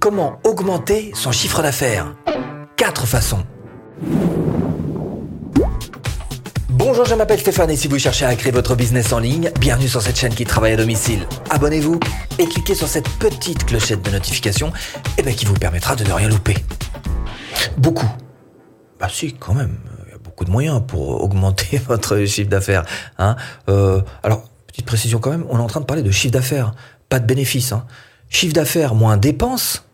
Comment augmenter son chiffre d'affaires? Quatre façons. Bonjour, je m'appelle Stéphane et si vous cherchez à créer votre business en ligne, bienvenue sur cette chaîne qui travaille à domicile. Abonnez-vous et cliquez sur cette petite clochette de notification eh ben, qui vous permettra de ne rien louper. Beaucoup. Bah si, quand même. Il y a beaucoup de moyens pour augmenter votre chiffre d'affaires. Hein. Euh, alors, petite précision quand même, on est en train de parler de chiffre d'affaires, pas de bénéfice. Hein. Chiffre d'affaires moins dépenses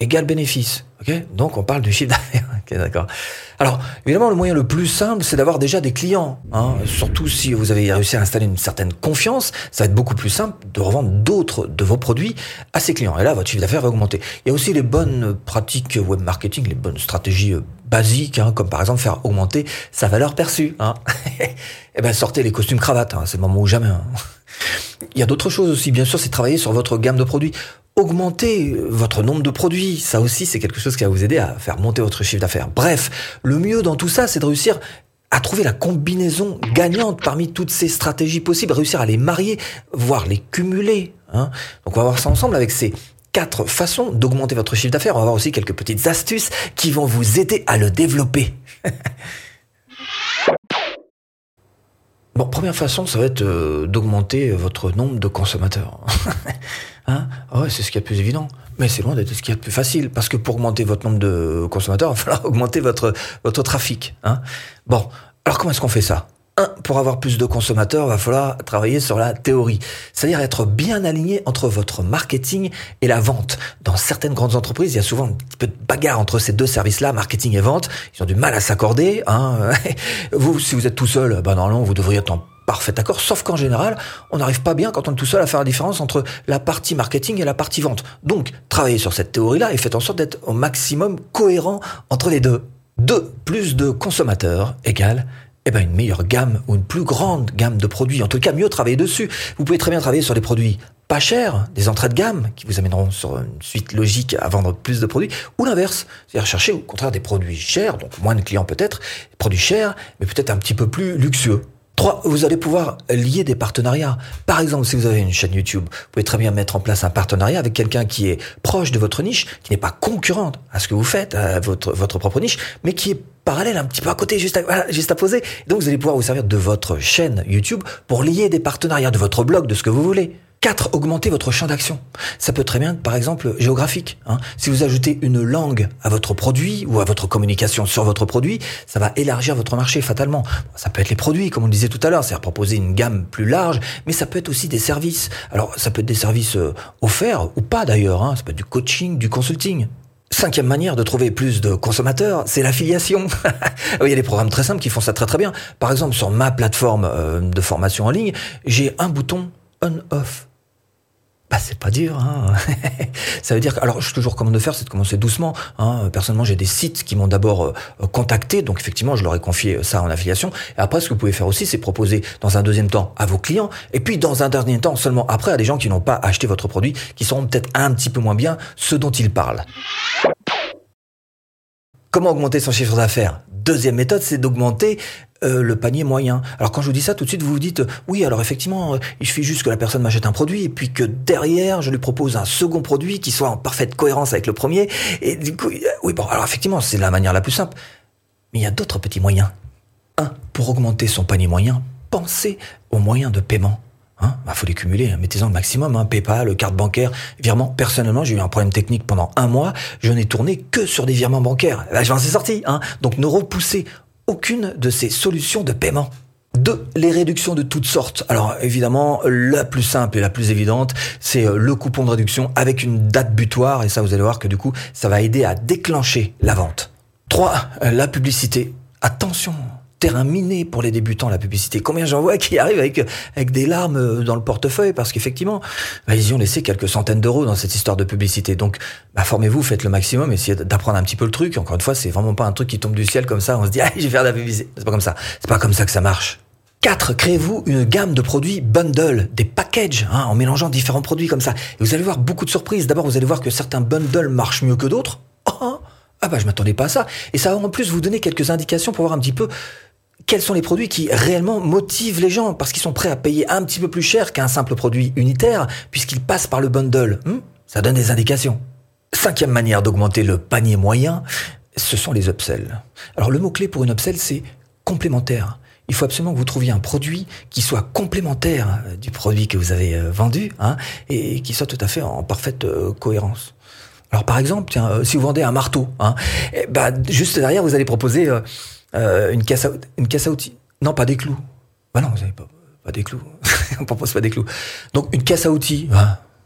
égale bénéfice. Ok? Donc on parle du chiffre d'affaires. ok, d'accord. Alors évidemment, le moyen le plus simple, c'est d'avoir déjà des clients. Hein. Surtout si vous avez réussi à installer une certaine confiance, ça va être beaucoup plus simple de revendre d'autres de vos produits à ces clients. Et là, votre chiffre d'affaires va augmenter. Il y a aussi les bonnes pratiques web marketing, les bonnes stratégies euh, basiques, hein, comme par exemple faire augmenter sa valeur perçue. Hein. Eh ben sortez les costumes cravates. Hein. C'est le moment ou jamais. Hein. Il y a d'autres choses aussi, bien sûr, c'est travailler sur votre gamme de produits augmenter votre nombre de produits. Ça aussi, c'est quelque chose qui va vous aider à faire monter votre chiffre d'affaires. Bref, le mieux dans tout ça, c'est de réussir à trouver la combinaison gagnante parmi toutes ces stratégies possibles, réussir à les marier, voire les cumuler. Hein. Donc on va voir ça ensemble avec ces quatre façons d'augmenter votre chiffre d'affaires. On va voir aussi quelques petites astuces qui vont vous aider à le développer. Bon, première façon, ça va être euh, d'augmenter votre nombre de consommateurs. c'est ce qui est le plus évident. Mais c'est loin d'être ce qui est le plus facile, parce que pour augmenter votre nombre de consommateurs, il va falloir augmenter votre, votre trafic. Hein bon, alors comment est-ce qu'on fait ça? Pour avoir plus de consommateurs, il va falloir travailler sur la théorie. C'est-à-dire être bien aligné entre votre marketing et la vente. Dans certaines grandes entreprises, il y a souvent un petit peu de bagarre entre ces deux services-là, marketing et vente. Ils ont du mal à s'accorder. Hein. vous, si vous êtes tout seul, ben normalement, vous devriez être en parfait accord, sauf qu'en général, on n'arrive pas bien quand on est tout seul à faire la différence entre la partie marketing et la partie vente. Donc, travaillez sur cette théorie-là et faites en sorte d'être au maximum cohérent entre les deux. Deux, plus de consommateurs égale eh ben une meilleure gamme ou une plus grande gamme de produits. En tout cas, mieux travailler dessus. Vous pouvez très bien travailler sur des produits pas chers, des entrées de gamme qui vous amèneront sur une suite logique à vendre plus de produits, ou l'inverse, c'est-à-dire chercher au contraire des produits chers, donc moins de clients peut-être, produits chers, mais peut-être un petit peu plus luxueux. Trois, vous allez pouvoir lier des partenariats. Par exemple, si vous avez une chaîne YouTube, vous pouvez très bien mettre en place un partenariat avec quelqu'un qui est proche de votre niche, qui n'est pas concurrente à ce que vous faites, à votre, votre propre niche, mais qui est parallèle un petit peu à côté, juste à, juste à poser. Donc vous allez pouvoir vous servir de votre chaîne YouTube pour lier des partenariats, de votre blog, de ce que vous voulez. 4. Augmenter votre champ d'action. Ça peut très bien être, par exemple, géographique. Hein. Si vous ajoutez une langue à votre produit ou à votre communication sur votre produit, ça va élargir votre marché fatalement. Ça peut être les produits, comme on le disait tout à l'heure, c'est-à-dire proposer une gamme plus large, mais ça peut être aussi des services. Alors, ça peut être des services euh, offerts ou pas d'ailleurs. Hein. Ça peut être du coaching, du consulting. Cinquième manière de trouver plus de consommateurs, c'est l'affiliation. Il y a des programmes très simples qui font ça très très bien. Par exemple, sur ma plateforme euh, de formation en ligne, j'ai un bouton on-off bah, c'est pas dur. Hein. ça veut dire que, alors, je toujours recommande de faire, c'est de commencer doucement. Hein. Personnellement, j'ai des sites qui m'ont d'abord euh, contacté, donc effectivement, je leur ai confié ça en affiliation. Et après, ce que vous pouvez faire aussi, c'est proposer dans un deuxième temps à vos clients, et puis dans un dernier temps seulement après à des gens qui n'ont pas acheté votre produit, qui seront peut-être un petit peu moins bien ceux dont ils parlent. Comment augmenter son chiffre d'affaires? Deuxième méthode, c'est d'augmenter euh, le panier moyen. Alors quand je vous dis ça, tout de suite vous vous dites oui, alors effectivement, euh, il suffit juste que la personne m'achète un produit et puis que derrière je lui propose un second produit qui soit en parfaite cohérence avec le premier. Et du coup, euh, oui, bon, alors effectivement, c'est la manière la plus simple. Mais il y a d'autres petits moyens. Un, pour augmenter son panier moyen, pensez aux moyens de paiement. Hein, bah, faut les cumuler, hein. mettez-en le maximum, hein, PayPal, carte bancaire, virement. Personnellement, j'ai eu un problème technique pendant un mois, je n'ai tourné que sur des virements bancaires. Je suis sorti. Hein. Donc ne repoussez aucune de ces solutions de paiement. Deux, les réductions de toutes sortes. Alors évidemment, la plus simple et la plus évidente, c'est euh, le coupon de réduction avec une date butoir, et ça vous allez voir que du coup, ça va aider à déclencher la vente. Trois, euh, la publicité. Attention, terrain miné pour les débutants, la publicité. Combien j'en vois qui arrivent avec, avec des larmes dans le portefeuille parce qu'effectivement, bah, ils y ont laissé quelques centaines d'euros dans cette histoire de publicité. Donc, bah, formez-vous, faites le maximum, essayez d'apprendre un petit peu le truc. Encore une fois, c'est vraiment pas un truc qui tombe du ciel comme ça. On se dit, ah, je vais faire de la publicité. C'est pas comme ça. C'est pas comme ça que ça marche. 4. Créez-vous une gamme de produits bundle, des packages, hein, en mélangeant différents produits comme ça. Et vous allez voir beaucoup de surprises. D'abord, vous allez voir que certains bundles marchent mieux que d'autres. Oh, ah bah je m'attendais pas à ça. Et ça va en plus vous donner quelques indications pour voir un petit peu quels sont les produits qui réellement motivent les gens? Parce qu'ils sont prêts à payer un petit peu plus cher qu'un simple produit unitaire puisqu'ils passent par le bundle. Hmm? Ça donne des indications. Cinquième manière d'augmenter le panier moyen, ce sont les upsells. Alors le mot-clé pour une upsell, c'est complémentaire. Il faut absolument que vous trouviez un produit qui soit complémentaire euh, du produit que vous avez euh, vendu hein, et qui soit tout à fait en parfaite euh, cohérence. Alors par exemple, tiens, si vous vendez un marteau, hein, ben, juste derrière, vous allez proposer une, caisse à, une caisse à outils. Non, pas des clous. Bah non, vous n'avez pas, pas des clous. On propose pas des clous. Donc une caisse à outils.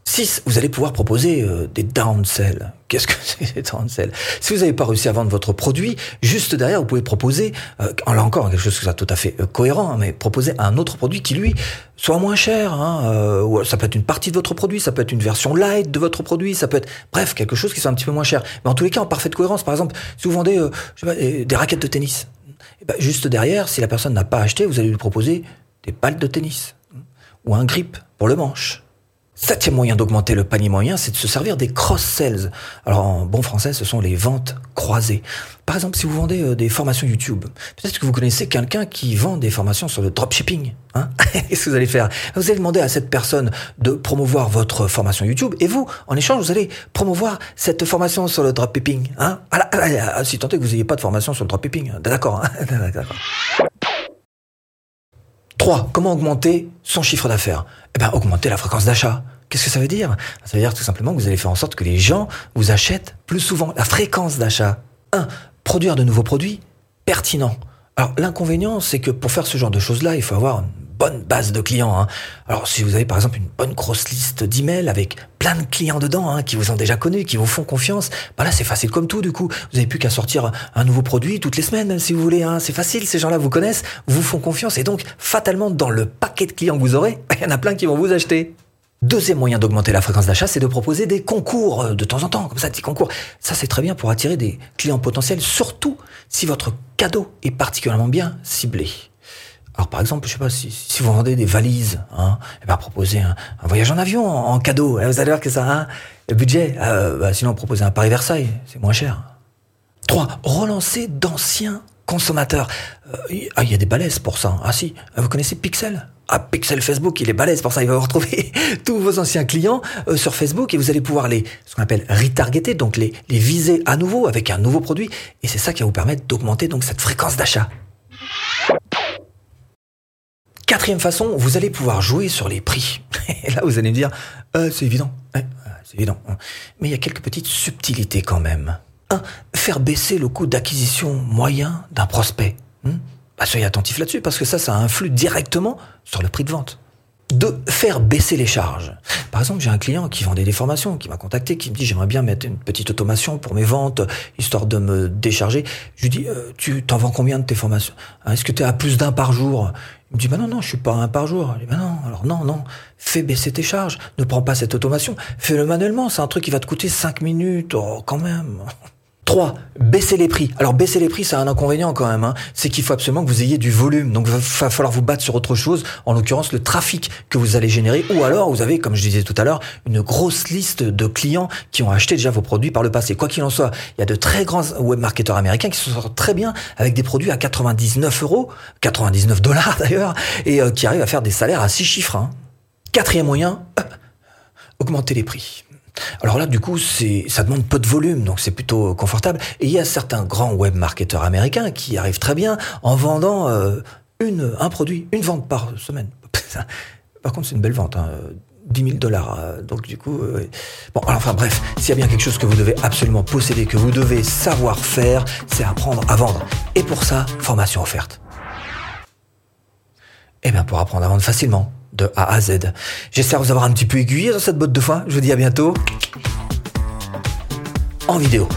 6, vous allez pouvoir proposer euh, des downsells. Qu'est-ce que c'est des downsells Si vous n'avez pas réussi à vendre votre produit, juste derrière, vous pouvez proposer, euh, là encore, quelque chose qui soit tout à fait euh, cohérent, hein, mais proposer un autre produit qui, lui, soit moins cher. Hein, euh, ça peut être une partie de votre produit, ça peut être une version light de votre produit, ça peut être, bref, quelque chose qui soit un petit peu moins cher. Mais en tous les cas, en parfaite cohérence, par exemple, si vous vendez je sais pas, des raquettes de tennis, ben, juste derrière, si la personne n'a pas acheté, vous allez lui proposer des balles de tennis ou un grip pour le manche Septième moyen d'augmenter le panier moyen, c'est de se servir des cross-sells. Alors en bon français, ce sont les ventes croisées. Par exemple, si vous vendez euh, des formations YouTube, peut-être que vous connaissez quelqu'un qui vend des formations sur le dropshipping. Hein Qu'est-ce que vous allez faire? Vous allez demander à cette personne de promouvoir votre formation YouTube et vous, en échange, vous allez promouvoir cette formation sur le dropshipping. Hein? Ah si tant est que vous n'ayez pas de formation sur le dropshipping. D'accord. Hein 3. Comment augmenter son chiffre d'affaires? Eh bien, augmenter la fréquence d'achat. Qu'est-ce que ça veut dire? Ça veut dire tout simplement que vous allez faire en sorte que les gens vous achètent plus souvent. La fréquence d'achat. 1. Produire de nouveaux produits pertinents. Alors l'inconvénient, c'est que pour faire ce genre de choses-là, il faut avoir bonne base de clients. Hein. Alors si vous avez par exemple une bonne grosse liste d'emails avec plein de clients dedans hein, qui vous ont déjà connus, qui vous font confiance, bah là c'est facile comme tout du coup. Vous n'avez plus qu'à sortir un nouveau produit toutes les semaines si vous voulez. Hein. C'est facile, ces gens-là vous connaissent, vous font confiance et donc fatalement dans le paquet de clients que vous aurez, il y en a plein qui vont vous acheter. Deuxième moyen d'augmenter la fréquence d'achat, c'est de proposer des concours euh, de temps en temps, comme ça, des concours. Ça, c'est très bien pour attirer des clients potentiels, surtout si votre cadeau est particulièrement bien ciblé. Alors par exemple, je sais pas si, si vous vendez des valises, hein, et ben proposer un, voyage en avion en, cadeau. Eh, vous allez voir que ça, hein, le budget. Euh, bah, sinon, proposer un Paris Versailles, c'est moins cher. 3. Relancer d'anciens consommateurs. Euh, ah, il y a des balaises pour ça. Ah si, vous connaissez Pixel? Ah, Pixel Facebook, il est balèze pour ça. Il va vous retrouver tous vos anciens clients euh, sur Facebook et vous allez pouvoir les, ce qu'on appelle retargeter, donc les, les viser à nouveau avec un nouveau produit. Et c'est ça qui va vous permettre d'augmenter donc cette fréquence d'achat. Quatrième façon, vous allez pouvoir jouer sur les prix. Et là, vous allez me dire, euh, c'est évident. c'est évident. Mais il y a quelques petites subtilités quand même. 1. Faire baisser le coût d'acquisition moyen d'un prospect. Hmm bah, soyez attentif là-dessus, parce que ça, ça influe directement sur le prix de vente de faire baisser les charges. Par exemple, j'ai un client qui vendait des formations, qui m'a contacté, qui me dit j'aimerais bien mettre une petite automation pour mes ventes, histoire de me décharger. Je lui dis euh, tu t'en vends combien de tes formations? Hein, Est-ce que tu es à plus d'un par jour? Il me dit bah non non, je suis pas un par jour. Je dis bah non, alors non non, fais baisser tes charges, ne prends pas cette automation, fais-le manuellement, c'est un truc qui va te coûter 5 minutes, oh, quand même. 3. Baisser les prix. Alors baisser les prix, ça a un inconvénient quand même. Hein. C'est qu'il faut absolument que vous ayez du volume. Donc il va falloir vous battre sur autre chose, en l'occurrence le trafic que vous allez générer. Ou alors vous avez, comme je disais tout à l'heure, une grosse liste de clients qui ont acheté déjà vos produits par le passé. Quoi qu'il en soit, il y a de très grands web marketeurs américains qui se sortent très bien avec des produits à 99 euros, 99 dollars d'ailleurs, et euh, qui arrivent à faire des salaires à 6 chiffres. Hein. Quatrième moyen, euh, augmenter les prix. Alors là, du coup, ça demande peu de volume, donc c'est plutôt confortable. Et il y a certains grands web marketeurs américains qui arrivent très bien en vendant euh, un produit, une vente par semaine. par contre, c'est une belle vente. Hein. 10 000 dollars. Euh, donc du coup, euh, bon, alors, enfin bref, s'il y a bien quelque chose que vous devez absolument posséder, que vous devez savoir faire, c'est apprendre à vendre. Et pour ça, formation offerte. Eh bien, pour apprendre à vendre facilement, de A à Z. J'espère vous avoir un petit peu aiguillé dans cette botte de foin. Je vous dis à bientôt en vidéo.